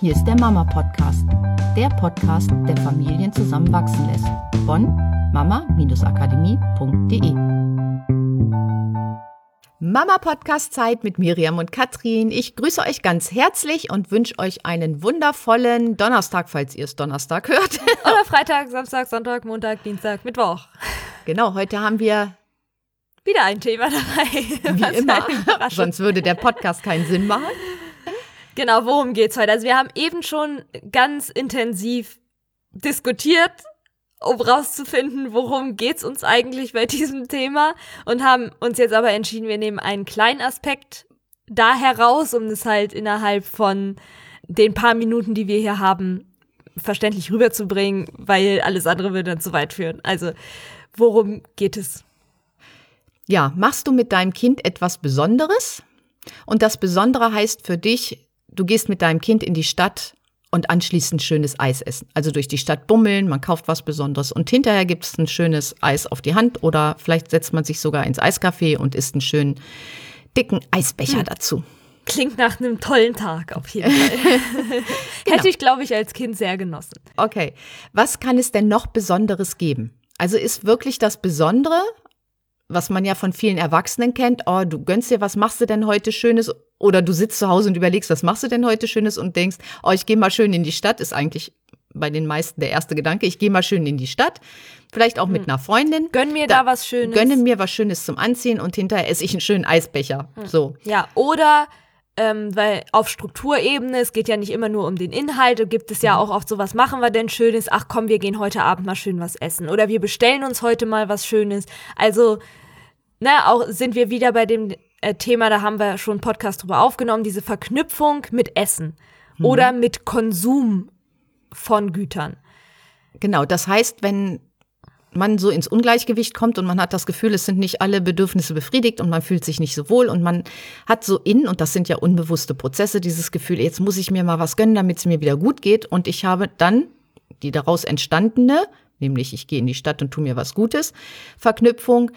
Hier ist der Mama Podcast, der Podcast, der Familien zusammenwachsen lässt. Von mama-akademie.de. Mama Podcast Zeit mit Miriam und Katrin. Ich grüße euch ganz herzlich und wünsche euch einen wundervollen Donnerstag, falls ihr es Donnerstag hört. Oder Freitag, Samstag, Sonntag, Montag, Dienstag, Mittwoch. Genau, heute haben wir wieder ein Thema dabei. Wie immer. Sonst würde der Podcast keinen Sinn machen. Genau, worum geht's heute? Also wir haben eben schon ganz intensiv diskutiert, um rauszufinden, worum geht's uns eigentlich bei diesem Thema und haben uns jetzt aber entschieden, wir nehmen einen kleinen Aspekt da heraus, um es halt innerhalb von den paar Minuten, die wir hier haben, verständlich rüberzubringen, weil alles andere würde dann zu weit führen. Also, worum geht es? Ja, machst du mit deinem Kind etwas Besonderes? Und das Besondere heißt für dich, du gehst mit deinem Kind in die Stadt und anschließend schönes Eis essen. Also durch die Stadt bummeln, man kauft was Besonderes und hinterher gibt es ein schönes Eis auf die Hand oder vielleicht setzt man sich sogar ins Eiscafé und isst einen schönen dicken Eisbecher hm. dazu. Klingt nach einem tollen Tag auf jeden Fall. genau. Hätte ich, glaube ich, als Kind sehr genossen. Okay. Was kann es denn noch Besonderes geben? Also ist wirklich das Besondere was man ja von vielen Erwachsenen kennt, oh, du gönnst dir, was machst du denn heute Schönes? Oder du sitzt zu Hause und überlegst, was machst du denn heute Schönes und denkst, oh, ich gehe mal schön in die Stadt, ist eigentlich bei den meisten der erste Gedanke, ich gehe mal schön in die Stadt, vielleicht auch mit hm. einer Freundin. Gönn mir da, da, was Schönes. Gönne mir was Schönes zum Anziehen und hinterher esse ich einen schönen Eisbecher. Hm. So. Ja, oder ähm, weil auf Strukturebene, es geht ja nicht immer nur um den Inhalt, gibt es ja mhm. auch oft so, was machen wir denn Schönes? Ach komm, wir gehen heute Abend mal schön was essen. Oder wir bestellen uns heute mal was Schönes. Also, ne, auch sind wir wieder bei dem äh, Thema, da haben wir schon einen Podcast drüber aufgenommen, diese Verknüpfung mit Essen mhm. oder mit Konsum von Gütern. Genau, das heißt, wenn man so ins Ungleichgewicht kommt und man hat das Gefühl, es sind nicht alle Bedürfnisse befriedigt und man fühlt sich nicht so wohl und man hat so in, und das sind ja unbewusste Prozesse, dieses Gefühl, jetzt muss ich mir mal was gönnen, damit es mir wieder gut geht und ich habe dann die daraus entstandene, nämlich ich gehe in die Stadt und tu mir was Gutes, Verknüpfung,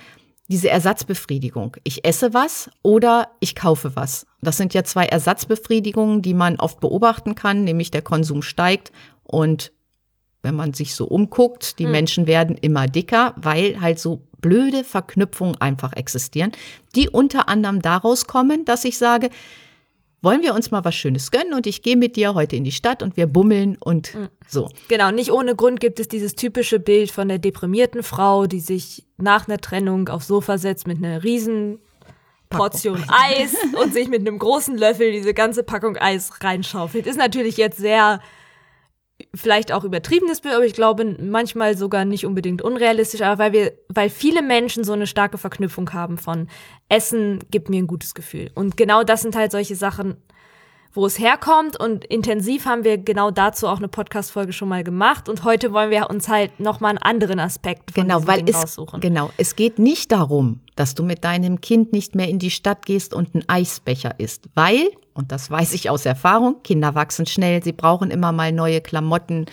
diese Ersatzbefriedigung. Ich esse was oder ich kaufe was. Das sind ja zwei Ersatzbefriedigungen, die man oft beobachten kann, nämlich der Konsum steigt und wenn man sich so umguckt, die hm. Menschen werden immer dicker, weil halt so blöde Verknüpfungen einfach existieren, die unter anderem daraus kommen, dass ich sage, wollen wir uns mal was Schönes gönnen und ich gehe mit dir heute in die Stadt und wir bummeln und mhm. so. Genau, nicht ohne Grund gibt es dieses typische Bild von der deprimierten Frau, die sich nach einer Trennung aufs Sofa setzt mit einer riesen Portion Eis und sich mit einem großen Löffel diese ganze Packung Eis reinschaufelt. Ist natürlich jetzt sehr vielleicht auch übertriebenes Bild, aber ich glaube manchmal sogar nicht unbedingt unrealistisch, aber weil wir, weil viele Menschen so eine starke Verknüpfung haben von Essen gibt mir ein gutes Gefühl. Und genau das sind halt solche Sachen, wo es herkommt und intensiv haben wir genau dazu auch eine Podcast-Folge schon mal gemacht und heute wollen wir uns halt nochmal einen anderen Aspekt von genau, weil Ding es, raussuchen. Genau, es geht nicht darum, dass du mit deinem Kind nicht mehr in die Stadt gehst und einen Eisbecher isst, weil und das weiß ich aus Erfahrung. Kinder wachsen schnell, sie brauchen immer mal neue Klamotten.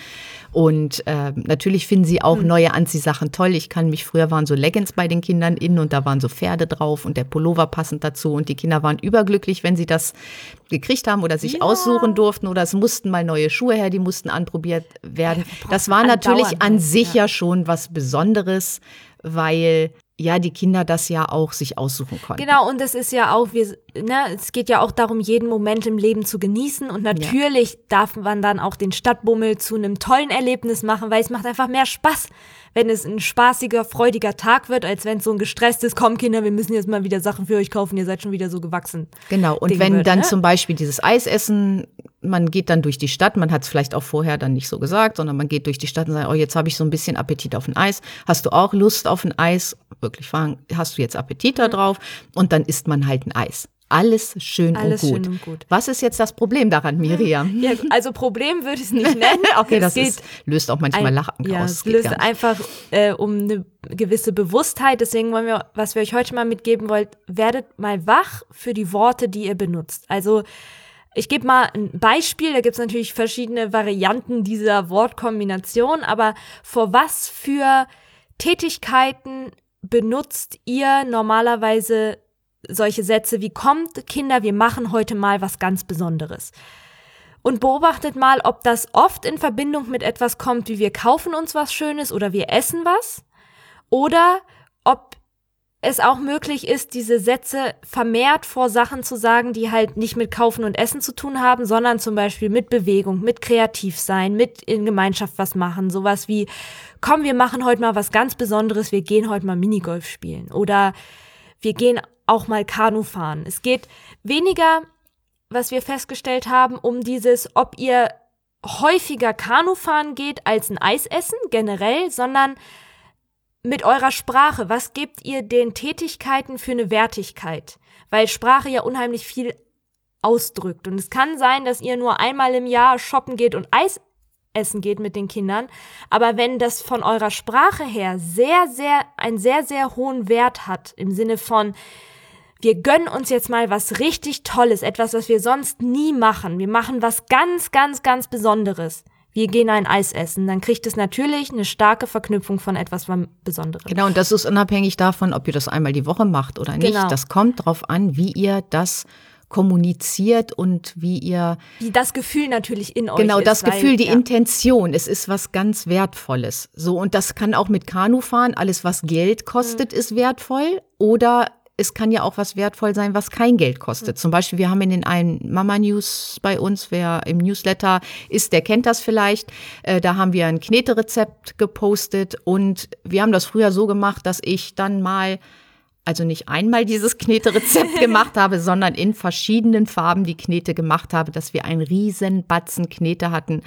Und äh, natürlich finden sie auch hm. neue Anziehsachen toll. Ich kann mich, früher waren so Leggings bei den Kindern innen und da waren so Pferde drauf und der Pullover passend dazu. Und die Kinder waren überglücklich, wenn sie das gekriegt haben oder sich ja. aussuchen durften oder es mussten mal neue Schuhe her, die mussten anprobiert werden. Das war natürlich an sich ja schon was Besonderes, weil ja, die Kinder das ja auch sich aussuchen konnten. Genau, und es ist ja auch, wir, ne, es geht ja auch darum, jeden Moment im Leben zu genießen. Und natürlich ja. darf man dann auch den Stadtbummel zu einem tollen Erlebnis machen, weil es macht einfach mehr Spaß, wenn es ein spaßiger, freudiger Tag wird, als wenn es so ein gestresstes, komm Kinder, wir müssen jetzt mal wieder Sachen für euch kaufen, ihr seid schon wieder so gewachsen. Genau, und Ding wenn wird, dann ne? zum Beispiel dieses Eisessen man geht dann durch die Stadt, man hat es vielleicht auch vorher dann nicht so gesagt, sondern man geht durch die Stadt und sagt, oh, jetzt habe ich so ein bisschen Appetit auf ein Eis. Hast du auch Lust auf ein Eis? Wirklich fragen, hast du jetzt Appetit da drauf? Und dann isst man halt ein Eis. Alles schön, Alles und, gut. schön und gut. Was ist jetzt das Problem daran, Miriam? Ja, also Problem würde ich es nicht nennen. okay, das ist, löst auch manchmal ein, Lachen ja, aus. Es löst einfach äh, um eine gewisse Bewusstheit. Deswegen wollen wir, was wir euch heute mal mitgeben wollen, werdet mal wach für die Worte, die ihr benutzt. Also ich gebe mal ein Beispiel, da gibt es natürlich verschiedene Varianten dieser Wortkombination, aber vor was für Tätigkeiten benutzt ihr normalerweise solche Sätze wie kommt, Kinder, wir machen heute mal was ganz Besonderes? und beobachtet mal, ob das oft in Verbindung mit etwas kommt, wie wir kaufen uns was Schönes oder wir essen was oder ob es auch möglich ist, diese Sätze vermehrt vor Sachen zu sagen, die halt nicht mit Kaufen und Essen zu tun haben, sondern zum Beispiel mit Bewegung, mit kreativ sein, mit in Gemeinschaft was machen. Sowas wie, komm, wir machen heute mal was ganz Besonderes, wir gehen heute mal Minigolf spielen oder wir gehen auch mal Kanu fahren. Es geht weniger was wir festgestellt haben, um dieses, ob ihr häufiger Kanu fahren geht als ein Eis essen generell, sondern mit eurer Sprache. Was gebt ihr den Tätigkeiten für eine Wertigkeit? Weil Sprache ja unheimlich viel ausdrückt. Und es kann sein, dass ihr nur einmal im Jahr shoppen geht und Eis essen geht mit den Kindern. Aber wenn das von eurer Sprache her sehr, sehr, einen sehr, sehr hohen Wert hat, im Sinne von, wir gönnen uns jetzt mal was richtig Tolles, etwas, was wir sonst nie machen. Wir machen was ganz, ganz, ganz Besonderes. Wir gehen ein Eis essen. Dann kriegt es natürlich eine starke Verknüpfung von etwas Besonderem. Genau, und das ist unabhängig davon, ob ihr das einmal die Woche macht oder nicht. Genau. Das kommt darauf an, wie ihr das kommuniziert und wie ihr. Wie das Gefühl natürlich in euch Genau, das ist, Gefühl, weil, die ja. Intention. Es ist was ganz Wertvolles. So, und das kann auch mit Kanufahren. Alles, was Geld kostet, mhm. ist wertvoll. Oder es kann ja auch was wertvoll sein, was kein Geld kostet. Zum Beispiel, wir haben in den einen Mama News bei uns, wer im Newsletter ist, der kennt das vielleicht. Äh, da haben wir ein Kneterezept gepostet und wir haben das früher so gemacht, dass ich dann mal also nicht einmal dieses Kneterezept gemacht habe, sondern in verschiedenen Farben die Knete gemacht habe, dass wir einen riesen Batzen Knete hatten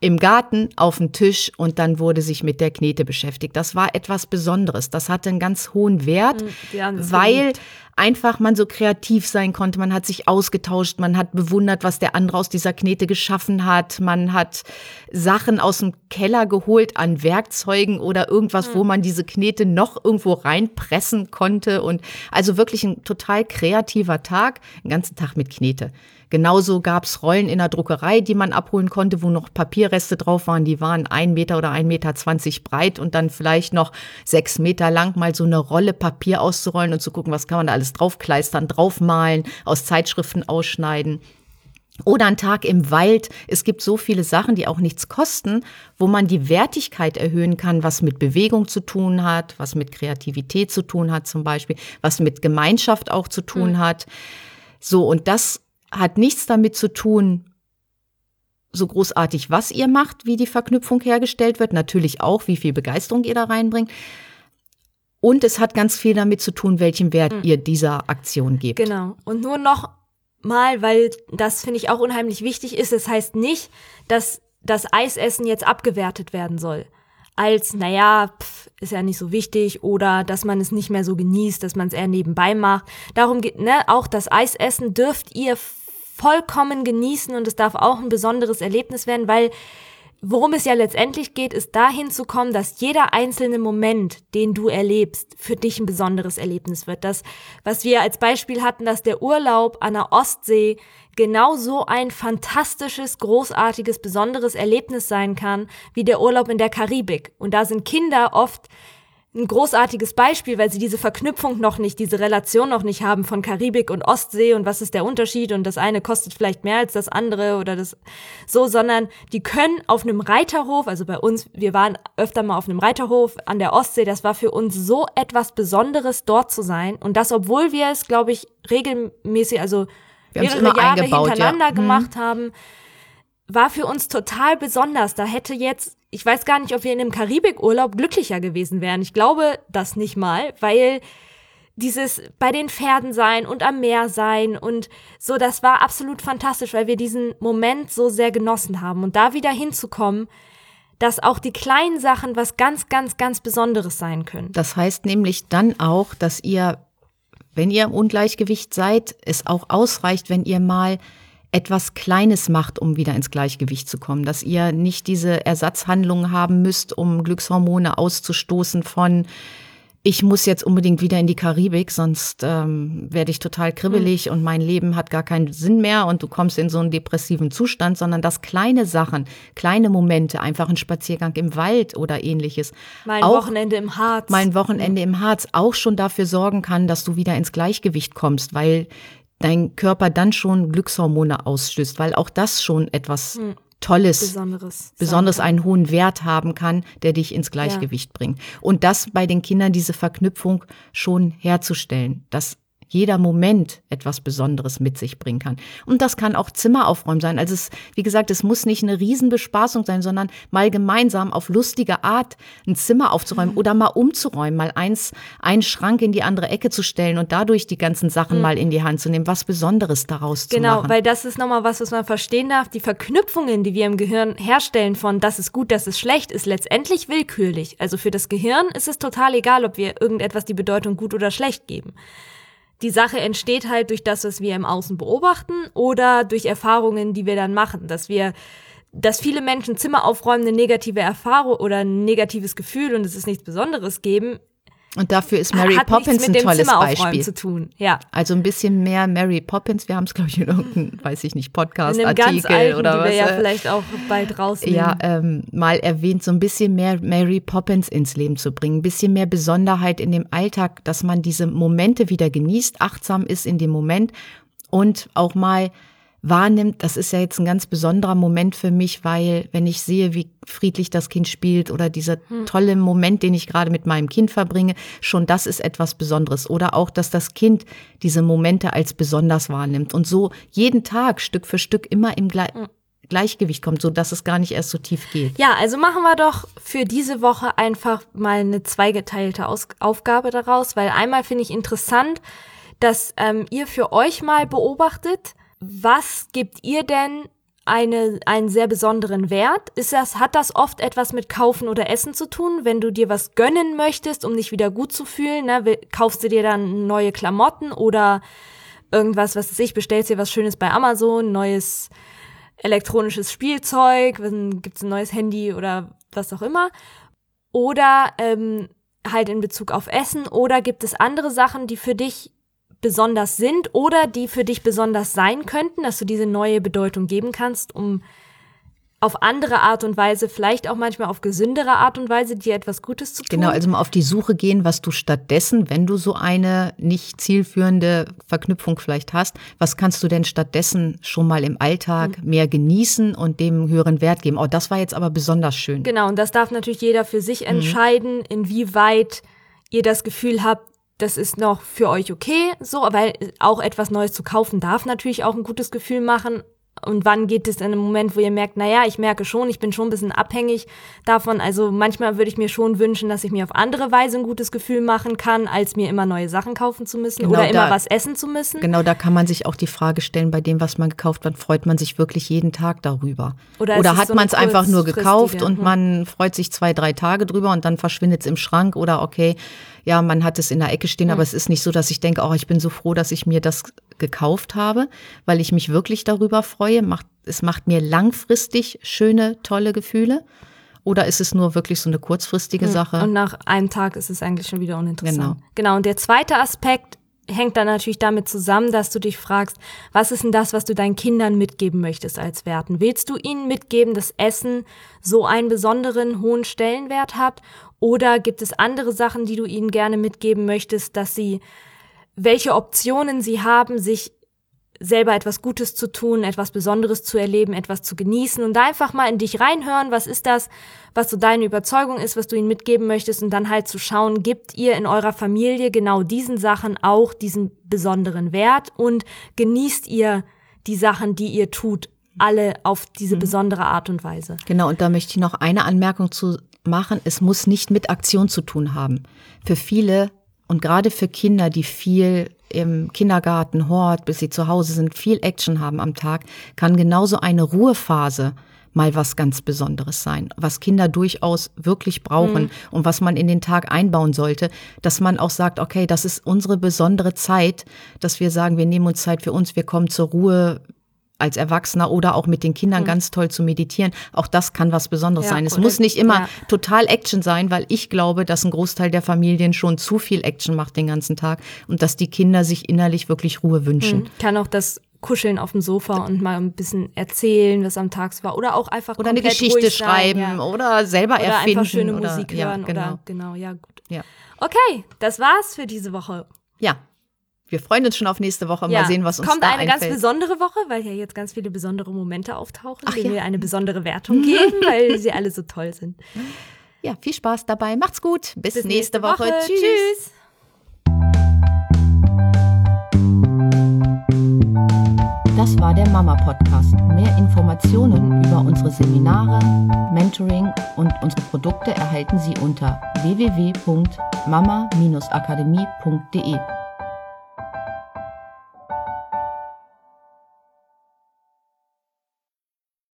im Garten auf dem Tisch und dann wurde sich mit der Knete beschäftigt. Das war etwas Besonderes. Das hatte einen ganz hohen Wert, hm, weil einfach man so kreativ sein konnte. Man hat sich ausgetauscht, man hat bewundert, was der andere aus dieser Knete geschaffen hat. Man hat Sachen aus dem Keller geholt an Werkzeugen oder irgendwas, wo hm. man diese Knete noch irgendwo reinpressen konnte. Und also wirklich ein total kreativer Tag, einen ganzen Tag mit Knete. Genauso gab's Rollen in der Druckerei, die man abholen konnte, wo noch Papierreste drauf waren. Die waren ein Meter oder ein Meter zwanzig breit und dann vielleicht noch sechs Meter lang mal so eine Rolle Papier auszurollen und zu gucken, was kann man da alles draufkleistern, draufmalen, aus Zeitschriften ausschneiden. Oder ein Tag im Wald. Es gibt so viele Sachen, die auch nichts kosten, wo man die Wertigkeit erhöhen kann, was mit Bewegung zu tun hat, was mit Kreativität zu tun hat zum Beispiel, was mit Gemeinschaft auch zu tun mhm. hat. So, und das hat nichts damit zu tun, so großartig, was ihr macht, wie die Verknüpfung hergestellt wird. Natürlich auch, wie viel Begeisterung ihr da reinbringt. Und es hat ganz viel damit zu tun, welchen Wert mhm. ihr dieser Aktion gebt. Genau. Und nur noch mal, weil das finde ich auch unheimlich wichtig ist. Das heißt nicht, dass das Eisessen jetzt abgewertet werden soll. Als, naja, pf, ist ja nicht so wichtig oder dass man es nicht mehr so genießt, dass man es eher nebenbei macht. Darum geht, ne, auch das Eisessen dürft ihr vollkommen genießen und es darf auch ein besonderes Erlebnis werden, weil worum es ja letztendlich geht, ist dahin zu kommen, dass jeder einzelne Moment, den du erlebst, für dich ein besonderes Erlebnis wird. Das, was wir als Beispiel hatten, dass der Urlaub an der Ostsee genau so ein fantastisches, großartiges, besonderes Erlebnis sein kann, wie der Urlaub in der Karibik. Und da sind Kinder oft ein großartiges Beispiel, weil sie diese Verknüpfung noch nicht, diese Relation noch nicht haben von Karibik und Ostsee und was ist der Unterschied und das eine kostet vielleicht mehr als das andere oder das so, sondern die können auf einem Reiterhof, also bei uns, wir waren öfter mal auf einem Reiterhof an der Ostsee, das war für uns so etwas Besonderes dort zu sein und das, obwohl wir es, glaube ich, regelmäßig, also wir mehrere Jahre hintereinander ja. Mhm. gemacht hm. haben, war für uns total besonders. Da hätte jetzt, ich weiß gar nicht, ob wir in einem Karibikurlaub glücklicher gewesen wären. Ich glaube das nicht mal, weil dieses bei den Pferden sein und am Meer sein und so, das war absolut fantastisch, weil wir diesen Moment so sehr genossen haben. Und da wieder hinzukommen, dass auch die kleinen Sachen was ganz, ganz, ganz Besonderes sein können. Das heißt nämlich dann auch, dass ihr, wenn ihr im Ungleichgewicht seid, es auch ausreicht, wenn ihr mal etwas Kleines macht, um wieder ins Gleichgewicht zu kommen, dass ihr nicht diese Ersatzhandlungen haben müsst, um Glückshormone auszustoßen von ich muss jetzt unbedingt wieder in die Karibik, sonst ähm, werde ich total kribbelig mhm. und mein Leben hat gar keinen Sinn mehr und du kommst in so einen depressiven Zustand, sondern dass kleine Sachen, kleine Momente, einfach ein Spaziergang im Wald oder ähnliches. Mein auch, Wochenende im Harz. Mein Wochenende im Harz auch schon dafür sorgen kann, dass du wieder ins Gleichgewicht kommst, weil dein Körper dann schon Glückshormone ausstößt, weil auch das schon etwas Tolles, Besonderes. besonders einen hohen Wert haben kann, der dich ins Gleichgewicht bringt. Und das bei den Kindern, diese Verknüpfung schon herzustellen, dass jeder Moment etwas Besonderes mit sich bringen kann. Und das kann auch Zimmer aufräumen sein. Also es, wie gesagt, es muss nicht eine Riesenbespaßung sein, sondern mal gemeinsam auf lustige Art ein Zimmer aufzuräumen Mhm. oder mal umzuräumen, mal eins, einen Schrank in die andere Ecke zu stellen und dadurch die ganzen Sachen mal in die Hand zu nehmen, was Besonderes daraus zu Mhm. Genau, machen. weil das ist nochmal was, was man verstehen darf. Die Verknüpfungen, die wir im Gehirn herstellen von das ist gut, das ist schlecht, ist letztendlich willkürlich. Also für das Gehirn ist es total egal, ob wir irgendetwas die Bedeutung gut oder schlecht geben. Die Sache entsteht halt durch das, was wir im Außen beobachten oder durch Erfahrungen, die wir dann machen, dass wir dass viele Menschen Zimmer aufräumen, eine negative Erfahrung oder ein negatives Gefühl und es ist nichts Besonderes geben, Und dafür ist Mary hat Poppins ein tolles Beispiel. zu tun. Ja. Also ein bisschen mehr Mary Poppins. Wir haben es, glaube ich, in irgendeinem, weiß ich nicht, Podcast, In einem ganz Artikel alten, oder die was. wir ja äh, vielleicht auch bald rausnehmen. ja, ähm, mal erwähnt, so ein bisschen mehr Mary Poppins ins Leben zu bringen, ein bisschen mehr Besonderheit in dem Alltag, dass man diese Momente wieder genießt, achtsam ist in dem Moment und auch mal wahrnimmt, das ist ja jetzt ein ganz besonderer Moment für mich, weil wenn ich sehe, wie friedlich das Kind spielt oder dieser tolle Moment, den ich gerade mit meinem Kind verbringe, schon das ist etwas Besonderes. Oder auch, dass das Kind diese Momente als besonders wahrnimmt und so jeden Tag Stück für Stück immer im Gle Gleichgewicht kommt, so dass es gar nicht erst so tief geht. Ja, also machen wir doch für diese Woche einfach mal eine zweigeteilte Aus Aufgabe daraus, weil einmal finde ich interessant, dass ähm, ihr für euch mal beobachtet, was gibt ihr denn eine, einen sehr besonderen Wert? Ist das, hat das oft etwas mit Kaufen oder Essen zu tun? Wenn du dir was gönnen möchtest, um dich wieder gut zu fühlen, ne, kaufst du dir dann neue Klamotten oder irgendwas, was weiß ich, bestellst dir was Schönes bei Amazon, neues elektronisches Spielzeug, dann gibt's ein neues Handy oder was auch immer. Oder ähm, halt in Bezug auf Essen. Oder gibt es andere Sachen, die für dich besonders sind oder die für dich besonders sein könnten, dass du diese neue Bedeutung geben kannst, um auf andere Art und Weise, vielleicht auch manchmal auf gesündere Art und Weise, dir etwas Gutes zu tun. Genau, also mal auf die Suche gehen, was du stattdessen, wenn du so eine nicht zielführende Verknüpfung vielleicht hast, was kannst du denn stattdessen schon mal im Alltag Mhm. mehr genießen und dem höheren Wert geben? Oh, das war jetzt aber besonders schön. Genau, und das darf natürlich jeder für sich Mhm. entscheiden, inwieweit ihr das Gefühl habt, das ist noch für euch okay, so, weil auch etwas Neues zu kaufen darf natürlich auch ein gutes Gefühl machen. Und wann geht es in einem Moment, wo ihr merkt, naja, ich merke schon, ich bin schon ein bisschen abhängig davon. Also manchmal würde ich mir schon wünschen, dass ich mir auf andere Weise ein gutes Gefühl machen kann, als mir immer neue Sachen kaufen zu müssen Genau, oder immer da- was essen zu müssen. Genau, da kann man sich auch die Frage stellen, bei dem, was man gekauft hat, freut man sich wirklich jeden Tag darüber? Oder es hat so man es einfach nur gekauft und hm. man freut sich zwei, drei Tage drüber und dann verschwindet es im Schrank oder okay, ja, man hat es in der Ecke stehen, aber es ist nicht so, dass ich denke, oh, ich bin so froh, dass ich mir das gekauft habe, weil ich mich wirklich darüber freue. Macht, es macht mir langfristig schöne, tolle Gefühle. Oder ist es nur wirklich so eine kurzfristige Sache? Hm. Und nach einem Tag ist es eigentlich schon wieder uninteressant. Genau. Genau. Und der zweite Aspekt hängt dann natürlich damit zusammen, dass du dich fragst, was ist denn das, was du deinen Kindern mitgeben möchtest als Werten? Willst du ihnen mitgeben, dass Essen so einen besonderen hohen Stellenwert hat? Oder gibt es andere Sachen, die du ihnen gerne mitgeben möchtest, dass sie, welche Optionen sie haben, sich selber etwas Gutes zu tun, etwas Besonderes zu erleben, etwas zu genießen und da einfach mal in dich reinhören, was ist das, was so deine Überzeugung ist, was du ihnen mitgeben möchtest und dann halt zu schauen, gibt ihr in eurer Familie genau diesen Sachen auch diesen besonderen Wert und genießt ihr die Sachen, die ihr tut, alle auf diese besondere Art und Weise. Genau, und da möchte ich noch eine Anmerkung zu machen. Es muss nicht mit Aktion zu tun haben. Für viele und gerade für Kinder, die viel im Kindergarten, Hort, bis sie zu Hause sind, viel Action haben am Tag, kann genauso eine Ruhephase mal was ganz Besonderes sein, was Kinder durchaus wirklich brauchen und was man in den Tag einbauen sollte, dass man auch sagt, okay, das ist unsere besondere Zeit, dass wir sagen, wir nehmen uns Zeit für uns, wir kommen zur Ruhe, als Erwachsener oder auch mit den Kindern ganz toll zu meditieren. Auch das kann was Besonderes Mhm. Ja, sein. Es oder- muss nicht immer ja. total Action sein, weil ich glaube, dass ein Großteil der Familien schon zu viel Action macht den ganzen Tag und dass die Kinder sich innerlich wirklich Ruhe wünschen. Kann auch das Kuscheln auf dem Sofa und mal ein bisschen erzählen, was am Tag war oder auch einfach Oder eine Geschichte ruhig sein, schreiben ja. oder selber oder erfinden. einfach schöne oder, Musik hören genau. oder genau, ja gut. Ja. Okay, das war's für diese Woche. ja, wir freuen uns schon auf nächste Woche. Ja, Mal sehen, was es uns kommt da eine ganz einfällt. besondere Woche, weil ja jetzt ganz viele besondere Momente auftauchen, Ach denen ja. wir eine besondere Wertung geben, weil sie alle so toll sind. Ja, viel Spaß dabei. Macht's gut. Bis, Bis nächste, Woche. Tschüss. Tschüss. Das war der Mama Podcast. Mehr Informationen über unsere Seminare, Mentoring und unsere Produkte erhalten Sie unter www.mama-akademie.de.